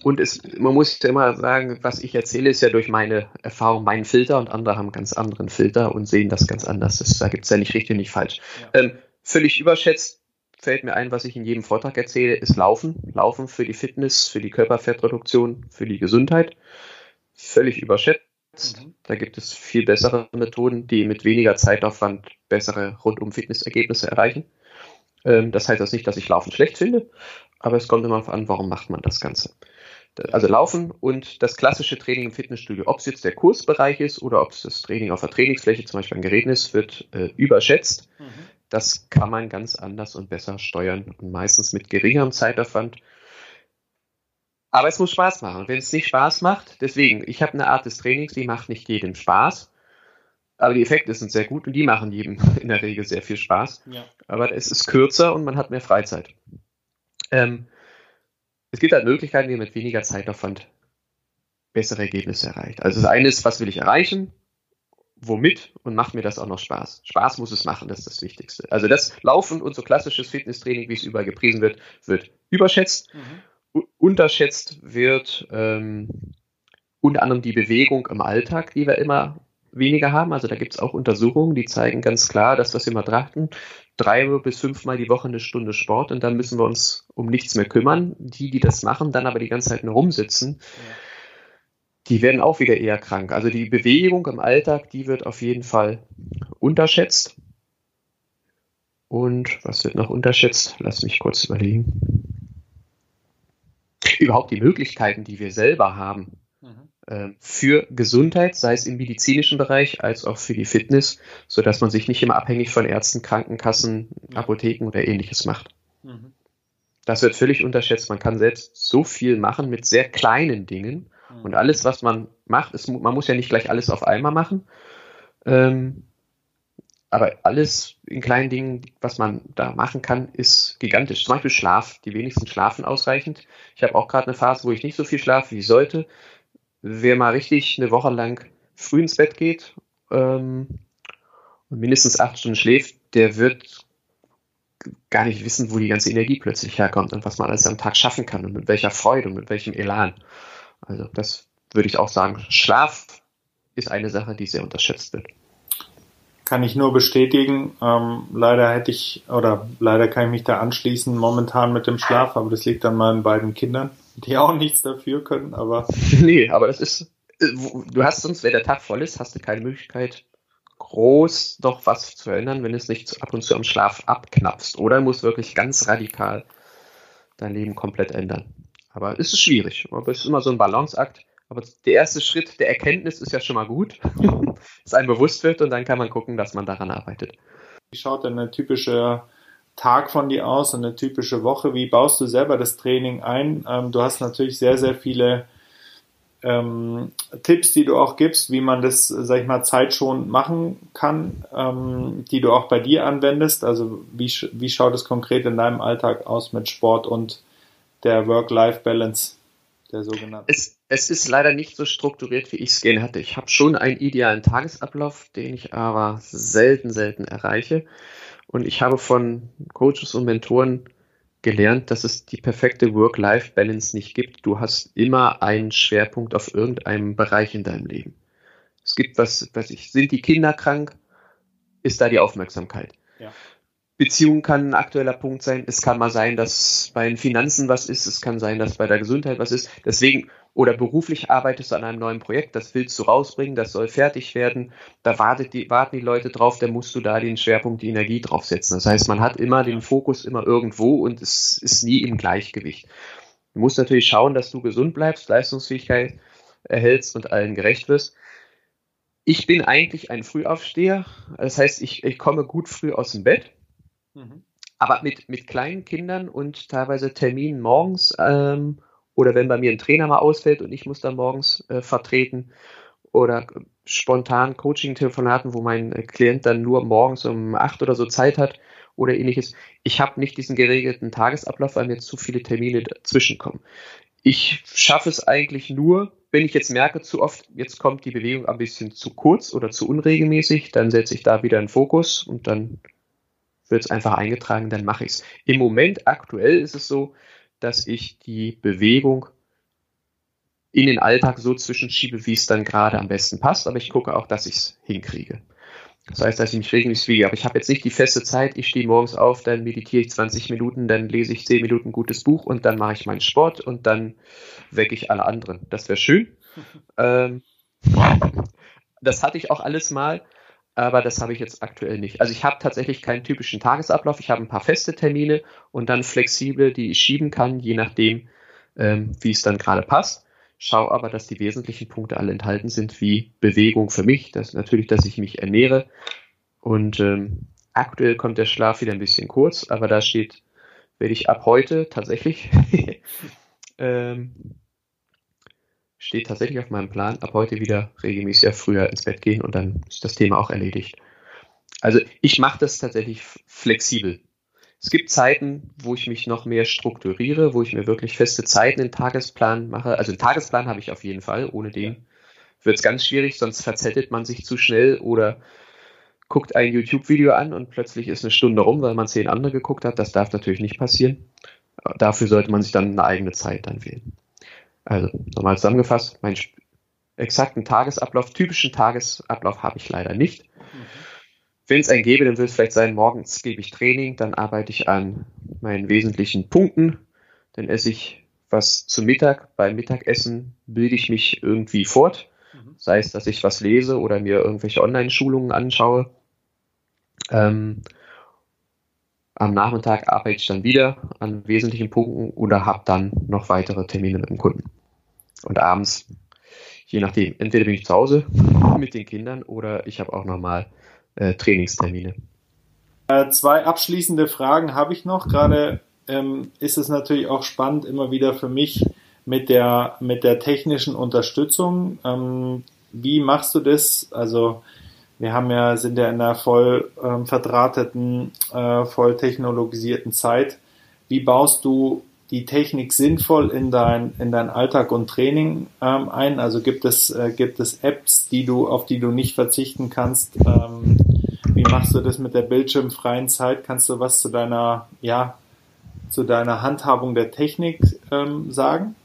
Und es, man muss immer sagen, was ich erzähle, ist ja durch meine Erfahrung mein Filter und andere haben ganz anderen Filter und sehen das ganz anders. Das, da gibt's ja nicht richtig und nicht falsch. Ja. Ähm, völlig überschätzt fällt mir ein, was ich in jedem Vortrag erzähle, ist Laufen. Laufen für die Fitness, für die Körperfettreduktion, für die Gesundheit. Völlig überschätzt. Mhm. Da gibt es viel bessere Methoden, die mit weniger Zeitaufwand bessere Rundum-Fitnessergebnisse erreichen. Ähm, das heißt das nicht, dass ich Laufen schlecht finde, aber es kommt immer an, warum macht man das Ganze. Also Laufen und das klassische Training im Fitnessstudio, ob es jetzt der Kursbereich ist oder ob es das Training auf der Trainingsfläche, zum Beispiel an Geräten ist, wird äh, überschätzt. Mhm das kann man ganz anders und besser steuern und meistens mit geringerem Zeitaufwand. Aber es muss Spaß machen. Wenn es nicht Spaß macht, deswegen, ich habe eine Art des Trainings, die macht nicht jedem Spaß. Aber die Effekte sind sehr gut und die machen jedem in der Regel sehr viel Spaß. Ja. Aber es ist kürzer und man hat mehr Freizeit. Ähm, es gibt halt Möglichkeiten, wie man mit weniger Zeitaufwand bessere Ergebnisse erreicht. Also das eine ist, was will ich erreichen? womit und macht mir das auch noch Spaß. Spaß muss es machen, das ist das Wichtigste. Also das Laufen und so klassisches Fitnesstraining, wie es überall gepriesen wird, wird überschätzt. Mhm. Unterschätzt wird ähm, unter anderem die Bewegung im Alltag, die wir immer weniger haben. Also da gibt es auch Untersuchungen, die zeigen ganz klar, dass es immer trachten. Drei bis fünfmal die Woche eine Stunde Sport und dann müssen wir uns um nichts mehr kümmern. Die, die das machen, dann aber die ganze Zeit nur rumsitzen. Ja die werden auch wieder eher krank. Also die Bewegung im Alltag, die wird auf jeden Fall unterschätzt. Und was wird noch unterschätzt? Lass mich kurz überlegen. Überhaupt die Möglichkeiten, die wir selber haben für Gesundheit, sei es im medizinischen Bereich als auch für die Fitness, sodass man sich nicht immer abhängig von Ärzten, Krankenkassen, Apotheken oder ähnliches macht. Mhm. Das wird völlig unterschätzt. Man kann selbst so viel machen mit sehr kleinen Dingen und alles, was man macht, ist, man muss ja nicht gleich alles auf einmal machen. Ähm, aber alles in kleinen Dingen, was man da machen kann, ist gigantisch. Zum Beispiel Schlaf. Die wenigsten schlafen ausreichend. Ich habe auch gerade eine Phase, wo ich nicht so viel schlafe, wie ich sollte. Wer mal richtig eine Woche lang früh ins Bett geht ähm, und mindestens acht Stunden schläft, der wird gar nicht wissen, wo die ganze Energie plötzlich herkommt und was man alles am Tag schaffen kann und mit welcher Freude und mit welchem Elan. Also das würde ich auch sagen. Schlaf ist eine Sache, die sehr unterschätzt wird. Kann ich nur bestätigen. Ähm, leider hätte ich, oder leider kann ich mich da anschließen, momentan mit dem Schlaf, aber das liegt an meinen beiden Kindern, die auch nichts dafür können, aber. nee, aber das ist, äh, du hast sonst, wenn der Tag voll ist, hast du keine Möglichkeit, groß doch was zu ändern, wenn es nicht ab und zu am Schlaf abknapst. Oder muss wirklich ganz radikal dein Leben komplett ändern. Aber es ist schwierig. Aber es ist immer so ein Balanceakt. Aber der erste Schritt der Erkenntnis ist ja schon mal gut, dass einem bewusst wird und dann kann man gucken, dass man daran arbeitet. Wie schaut denn ein typischer Tag von dir aus eine typische Woche? Wie baust du selber das Training ein? Ähm, du hast natürlich sehr, sehr viele ähm, Tipps, die du auch gibst, wie man das, sag ich mal, zeitschonend machen kann, ähm, die du auch bei dir anwendest? Also wie, wie schaut es konkret in deinem Alltag aus mit Sport und der Work-Life-Balance, der sogenannten? Es, es ist leider nicht so strukturiert, wie ich es gerne hatte. Ich habe schon einen idealen Tagesablauf, den ich aber selten, selten erreiche. Und ich habe von Coaches und Mentoren gelernt, dass es die perfekte Work-Life-Balance nicht gibt. Du hast immer einen Schwerpunkt auf irgendeinem Bereich in deinem Leben. Es gibt was, was ich, sind die Kinder krank? Ist da die Aufmerksamkeit? Ja. Beziehung kann ein aktueller Punkt sein. Es kann mal sein, dass bei den Finanzen was ist. Es kann sein, dass bei der Gesundheit was ist. Deswegen oder beruflich arbeitest du an einem neuen Projekt, das willst du rausbringen, das soll fertig werden, da wartet die, warten die Leute drauf, da musst du da den Schwerpunkt, die Energie draufsetzen. Das heißt, man hat immer den Fokus immer irgendwo und es ist nie im Gleichgewicht. Du musst natürlich schauen, dass du gesund bleibst, Leistungsfähigkeit erhältst und allen gerecht wirst. Ich bin eigentlich ein Frühaufsteher, das heißt, ich, ich komme gut früh aus dem Bett. Mhm. Aber mit, mit kleinen Kindern und teilweise Terminen morgens ähm, oder wenn bei mir ein Trainer mal ausfällt und ich muss dann morgens äh, vertreten oder spontan Coaching-Telefonaten, wo mein äh, Klient dann nur morgens um acht oder so Zeit hat oder ähnliches. Ich habe nicht diesen geregelten Tagesablauf, weil mir zu viele Termine dazwischen kommen. Ich schaffe es eigentlich nur, wenn ich jetzt merke, zu oft, jetzt kommt die Bewegung ein bisschen zu kurz oder zu unregelmäßig, dann setze ich da wieder einen Fokus und dann wird es einfach eingetragen, dann mache ich es. Im Moment aktuell ist es so, dass ich die Bewegung in den Alltag so zwischenschiebe, wie es dann gerade am besten passt, aber ich gucke auch, dass ich es hinkriege. Das heißt, dass ich mich regelmäßig wiege. Aber ich habe jetzt nicht die feste Zeit, ich stehe morgens auf, dann meditiere ich 20 Minuten, dann lese ich 10 Minuten ein gutes Buch und dann mache ich meinen Sport und dann wecke ich alle anderen. Das wäre schön. ähm, das hatte ich auch alles mal, aber das habe ich jetzt aktuell nicht. Also ich habe tatsächlich keinen typischen Tagesablauf. Ich habe ein paar feste Termine und dann flexible, die ich schieben kann, je nachdem, ähm, wie es dann gerade passt. Schau aber, dass die wesentlichen Punkte alle enthalten sind, wie Bewegung für mich, das natürlich, dass ich mich ernähre. Und ähm, aktuell kommt der Schlaf wieder ein bisschen kurz, aber da steht, werde ich ab heute tatsächlich ähm, steht tatsächlich auf meinem Plan, ab heute wieder regelmäßig früher ins Bett gehen und dann ist das Thema auch erledigt. Also ich mache das tatsächlich flexibel. Es gibt Zeiten, wo ich mich noch mehr strukturiere, wo ich mir wirklich feste Zeiten in Tagesplan mache. Also einen Tagesplan habe ich auf jeden Fall. Ohne den wird es ganz schwierig, sonst verzettelt man sich zu schnell oder guckt ein YouTube-Video an und plötzlich ist eine Stunde rum, weil man zehn andere geguckt hat. Das darf natürlich nicht passieren. Dafür sollte man sich dann eine eigene Zeit dann wählen. Also nochmal zusammengefasst, meinen exakten Tagesablauf, typischen Tagesablauf habe ich leider nicht. Mhm. Wenn es einen gäbe, dann würde es vielleicht sein, morgens gebe ich Training, dann arbeite ich an meinen wesentlichen Punkten, dann esse ich was zu Mittag. Beim Mittagessen bilde ich mich irgendwie fort, mhm. sei es, dass ich was lese oder mir irgendwelche Online-Schulungen anschaue. Ähm, am Nachmittag arbeite ich dann wieder an wesentlichen Punkten oder habe dann noch weitere Termine mit dem Kunden. Und abends, je nachdem, entweder bin ich zu Hause mit den Kindern oder ich habe auch nochmal äh, Trainingstermine. Äh, zwei abschließende Fragen habe ich noch. Gerade ähm, ist es natürlich auch spannend, immer wieder für mich mit der, mit der technischen Unterstützung. Ähm, wie machst du das? Also wir haben ja, sind ja in einer voll ähm, verdrahteten, äh, voll technologisierten Zeit. Wie baust du die Technik sinnvoll in dein, in dein Alltag und Training ähm, ein? Also gibt es, äh, gibt es Apps, die du, auf die du nicht verzichten kannst? Ähm, wie machst du das mit der bildschirmfreien Zeit? Kannst du was zu deiner, ja, zu deiner Handhabung der Technik ähm, sagen?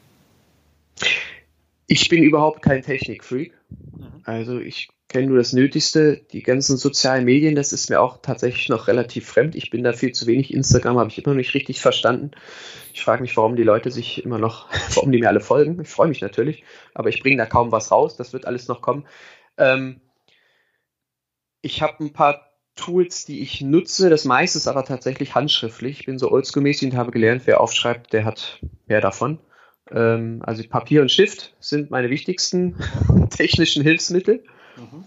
Ich bin überhaupt kein Technikfreak. Mhm. Also ich kenne nur das Nötigste. Die ganzen sozialen Medien, das ist mir auch tatsächlich noch relativ fremd. Ich bin da viel zu wenig. Instagram habe ich immer noch nicht richtig verstanden. Ich frage mich, warum die Leute sich immer noch, warum die mir alle folgen. Ich freue mich natürlich, aber ich bringe da kaum was raus. Das wird alles noch kommen. Ähm, ich habe ein paar Tools, die ich nutze. Das meiste ist aber tatsächlich handschriftlich. Ich bin so oldschool-mäßig und habe gelernt, wer aufschreibt, der hat mehr davon. Ähm, also Papier und Stift sind meine wichtigsten technischen Hilfsmittel. Mhm.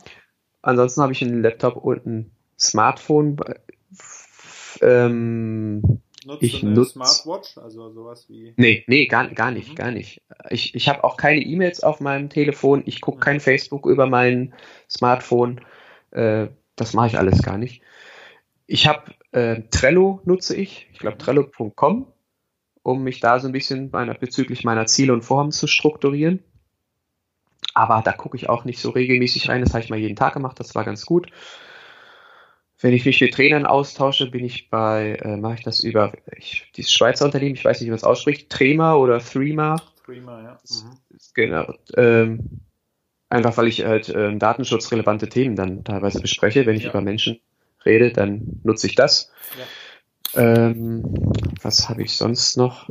Ansonsten habe ich einen Laptop und ein Smartphone. Ähm, Nutzt ich du eine nutz, Smartwatch, also sowas wie. Nee, nee, gar, gar nicht, Mhm. gar nicht. Ich, ich habe auch keine E-Mails auf meinem Telefon, ich gucke Mhm. kein Facebook über mein Smartphone. Äh, das mache ich alles gar nicht. Ich habe äh, Trello nutze ich, ich glaube Mhm. Trello.com, um mich da so ein bisschen meiner, bezüglich meiner Ziele und Vorhaben zu strukturieren. Aber da gucke ich auch nicht so regelmäßig rein. Das habe ich mal jeden Tag gemacht, das war ganz gut. Wenn ich mich mit Trainern austausche, bin ich bei, äh, mache ich das über ich, dieses Schweizer Unternehmen, ich weiß nicht, wie man es ausspricht, Trema oder Threema. Prima, ja. Mhm. Genau. Ähm, einfach weil ich halt ähm, datenschutzrelevante Themen dann teilweise bespreche. Wenn ich Ja. über Menschen rede, dann nutze ich das. Ja. Ähm, was habe ich sonst noch?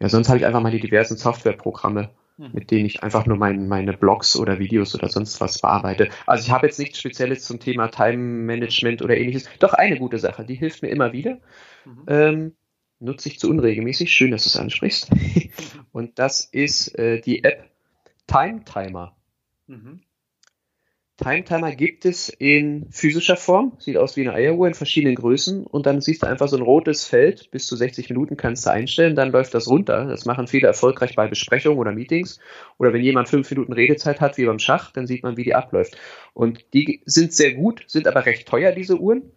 Ja, sonst habe ich einfach meine diversen Softwareprogramme. Mit denen ich einfach nur mein, meine Blogs oder Videos oder sonst was bearbeite. Also ich habe jetzt nichts Spezielles zum Thema Time Management oder ähnliches. Doch eine gute Sache, die hilft mir immer wieder. Mhm. Ähm, nutze ich zu unregelmäßig. Schön, dass du es ansprichst. Und das ist äh, die App Time Timer. Mhm. Time Timer gibt es in physischer Form, sieht aus wie eine Eieruhr in verschiedenen Größen. Und dann siehst du einfach so ein rotes Feld, bis zu 60 Minuten kannst du einstellen, dann läuft das runter. Das machen viele erfolgreich bei Besprechungen oder Meetings. Oder wenn jemand fünf Minuten Redezeit hat, wie beim Schach, dann sieht man, wie die abläuft. Und die sind sehr gut, sind aber recht teuer, diese Uhren,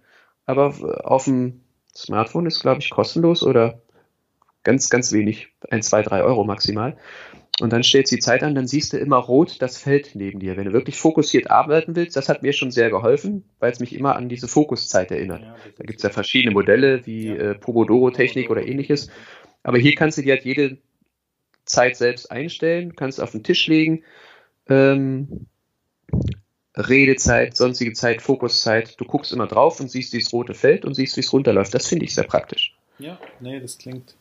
aber auf dem Smartphone ist, glaube ich, kostenlos oder ganz, ganz wenig, ein, zwei, drei Euro maximal. Und dann stellst du die Zeit an, dann siehst du immer rot das Feld neben dir. Wenn du wirklich fokussiert arbeiten willst, das hat mir schon sehr geholfen, weil es mich immer an diese Fokuszeit erinnert. Ja, Da gibt es ja verschiedene Modelle wie Ja. äh, Pomodoro-Technik oder ähnliches. Aber hier kannst du dir halt jede Zeit selbst einstellen, kannst auf den Tisch legen. Ähm, Redezeit, sonstige Zeit, Fokuszeit. Du guckst immer drauf und siehst dieses rote Feld und siehst, wie es runterläuft. Das finde ich sehr praktisch. Ja, nee, das klingt,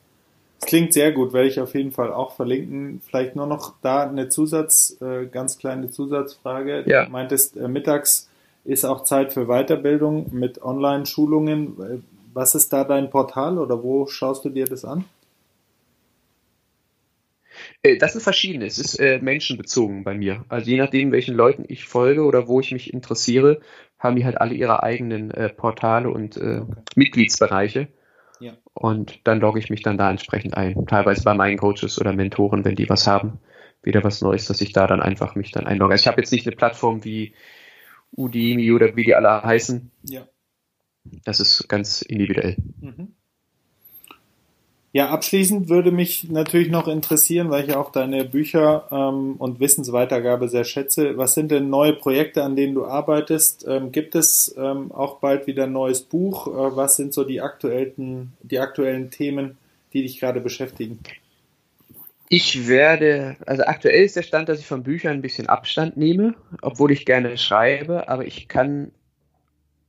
klingt sehr gut, werde ich auf jeden Fall auch verlinken. Vielleicht nur noch da eine Zusatz, äh, ganz kleine Zusatzfrage. Ja. Du meintest, äh, mittags ist auch Zeit für Weiterbildung mit Online-Schulungen. Äh, Was ist da dein Portal oder wo schaust du dir das an? Äh, Das sind verschiedene. Es ist äh, menschenbezogen bei mir. Also je nachdem, welchen Leuten ich folge oder wo ich mich interessiere, haben die halt alle ihre eigenen äh, Portale und äh, Okay. Mitgliedsbereiche. Und dann logge ich mich dann da entsprechend ein. Teilweise bei meinen Coaches oder Mentoren, wenn die was haben, wieder was Neues, dass ich da dann einfach mich dann einlogge. Also ich habe jetzt nicht eine Plattform wie Udemy oder wie die alle heißen. Ja. Das ist ganz individuell. Mhm. Ja, abschließend würde mich natürlich noch interessieren, weil ich auch deine Bücher ähm, und Wissensweitergabe sehr schätze. Was sind denn neue Projekte, an denen du arbeitest? Ähm, gibt es ähm, auch bald wieder ein neues Buch? Äh, was sind so die aktuellen, die aktuellen Themen, die dich gerade beschäftigen? Ich werde, also aktuell ist der Stand, dass ich von Büchern ein bisschen Abstand nehme, obwohl ich gerne schreibe, aber ich kann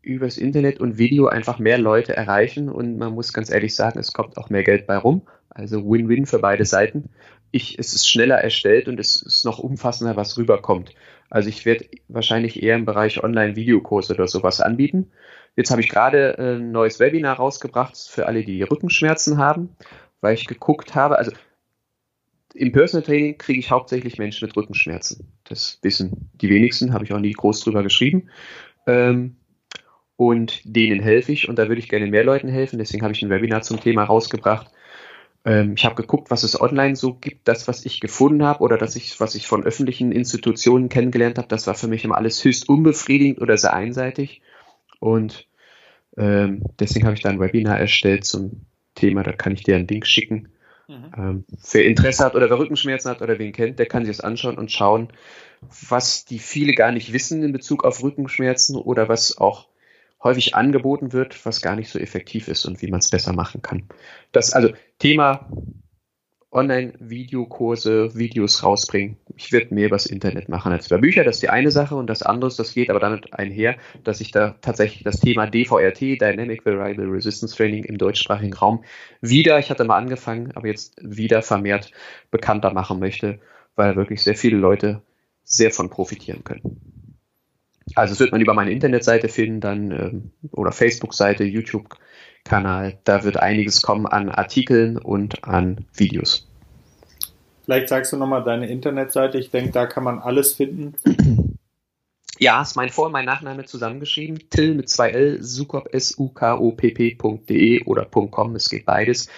übers Internet und Video einfach mehr Leute erreichen und man muss ganz ehrlich sagen, es kommt auch mehr Geld bei rum. Also Win-Win für beide Seiten. Ich, es ist schneller erstellt und es ist noch umfassender, was rüberkommt. Also ich werde wahrscheinlich eher im Bereich Online-Videokurse oder sowas anbieten. Jetzt habe ich gerade äh, ein neues Webinar rausgebracht für alle, die Rückenschmerzen haben, weil ich geguckt habe, also im Personal Training kriege ich hauptsächlich Menschen mit Rückenschmerzen. Das wissen die wenigsten, habe ich auch nie groß drüber geschrieben. Ähm, und denen helfe ich und da würde ich gerne mehr Leuten helfen. Deswegen habe ich ein Webinar zum Thema rausgebracht. Ähm, ich habe geguckt, was es online so gibt. Das, was ich gefunden habe oder das ich, was ich von öffentlichen Institutionen kennengelernt habe, das war für mich immer alles höchst unbefriedigend oder sehr einseitig. Und ähm, deswegen habe ich da ein Webinar erstellt zum Thema. Da kann ich dir einen Link schicken. Mhm. Ähm, wer Interesse hat oder wer Rückenschmerzen hat oder wen kennt, der kann sich das anschauen und schauen, was die viele gar nicht wissen in Bezug auf Rückenschmerzen oder was auch häufig angeboten wird, was gar nicht so effektiv ist und wie man es besser machen kann. Das also Thema Online-Videokurse, Videos rausbringen. Ich werde mehr übers Internet machen als über Bücher. Das ist die eine Sache. Und das andere das geht aber damit einher, dass ich da tatsächlich das Thema DVRT, Dynamic Variable Resistance Training im deutschsprachigen Raum wieder, ich hatte mal angefangen, aber jetzt wieder vermehrt bekannter machen möchte, weil wirklich sehr viele Leute sehr von profitieren können. Also das wird man über meine Internetseite finden, dann ähm, oder Facebook-Seite, YouTube-Kanal. Da wird einiges kommen an Artikeln und an Videos. Vielleicht sagst du nochmal deine Internetseite. Ich denke, da kann man alles finden. Ja, ist mein Vor- und mein Nachname zusammengeschrieben. Till mit zwei L, sukop, S-U-K-O-P-P.de oder .com, es geht beides.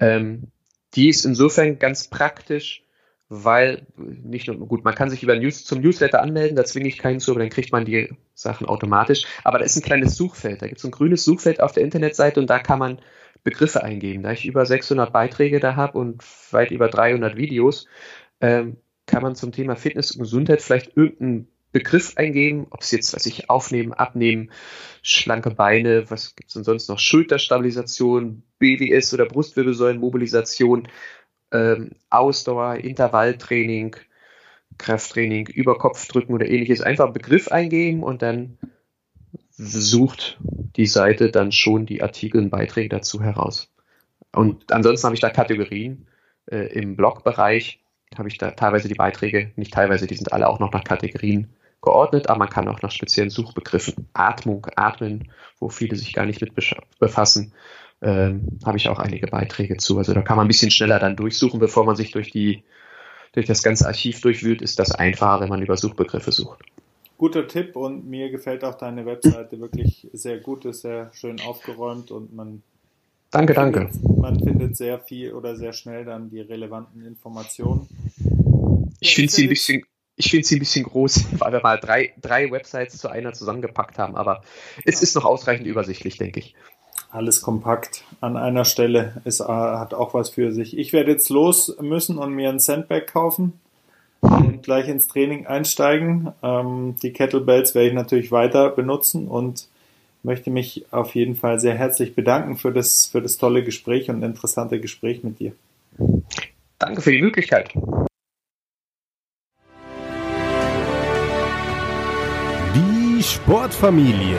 Ähm, die ist insofern ganz praktisch, weil nicht nur, gut, man kann sich über News zum Newsletter anmelden, da zwinge ich keinen zu, aber dann kriegt man die Sachen automatisch. Aber da ist ein kleines Suchfeld, da gibt es ein grünes Suchfeld auf der Internetseite und da kann man Begriffe eingeben. Da ich über 600 Beiträge da habe und weit über 300 Videos, ähm, kann man zum Thema Fitness und Gesundheit vielleicht irgendeinen Begriff eingeben, ob es jetzt, was ich aufnehmen, abnehmen, schlanke Beine, was gibt es denn sonst noch, Schulterstabilisation, BWS oder Brustwirbelsäulenmobilisation, ähm, Ausdauer, Intervalltraining, Krafttraining, Überkopfdrücken oder ähnliches. Einfach einen Begriff eingeben und dann sucht die Seite dann schon die Artikel und Beiträge dazu heraus. Und ansonsten habe ich da Kategorien äh, im Blogbereich habe ich da teilweise die Beiträge, nicht teilweise, die sind alle auch noch nach Kategorien geordnet, aber man kann auch nach speziellen Suchbegriffen, Atmung, Atmen, wo viele sich gar nicht mit befassen, ähm, habe ich auch einige Beiträge zu. Also da kann man ein bisschen schneller dann durchsuchen, bevor man sich durch die durch das ganze Archiv durchwühlt, ist das einfacher, wenn man über Suchbegriffe sucht. Guter Tipp und mir gefällt auch deine Webseite wirklich sehr gut, ist sehr schön aufgeräumt und man Danke, danke. Findet, man findet sehr viel oder sehr schnell dann die relevanten Informationen. Ich finde sie ein bisschen, ich finde sie ein bisschen groß, weil wir mal drei, drei Websites zu einer zusammengepackt haben, aber es ist noch ausreichend übersichtlich, denke ich alles kompakt an einer Stelle. Es äh, hat auch was für sich. Ich werde jetzt los müssen und mir ein Sandbag kaufen und gleich ins Training einsteigen. Ähm, die Kettlebells werde ich natürlich weiter benutzen und möchte mich auf jeden Fall sehr herzlich bedanken für das, für das tolle Gespräch und interessante Gespräch mit dir. Danke für die Möglichkeit. Die Sportfamilie.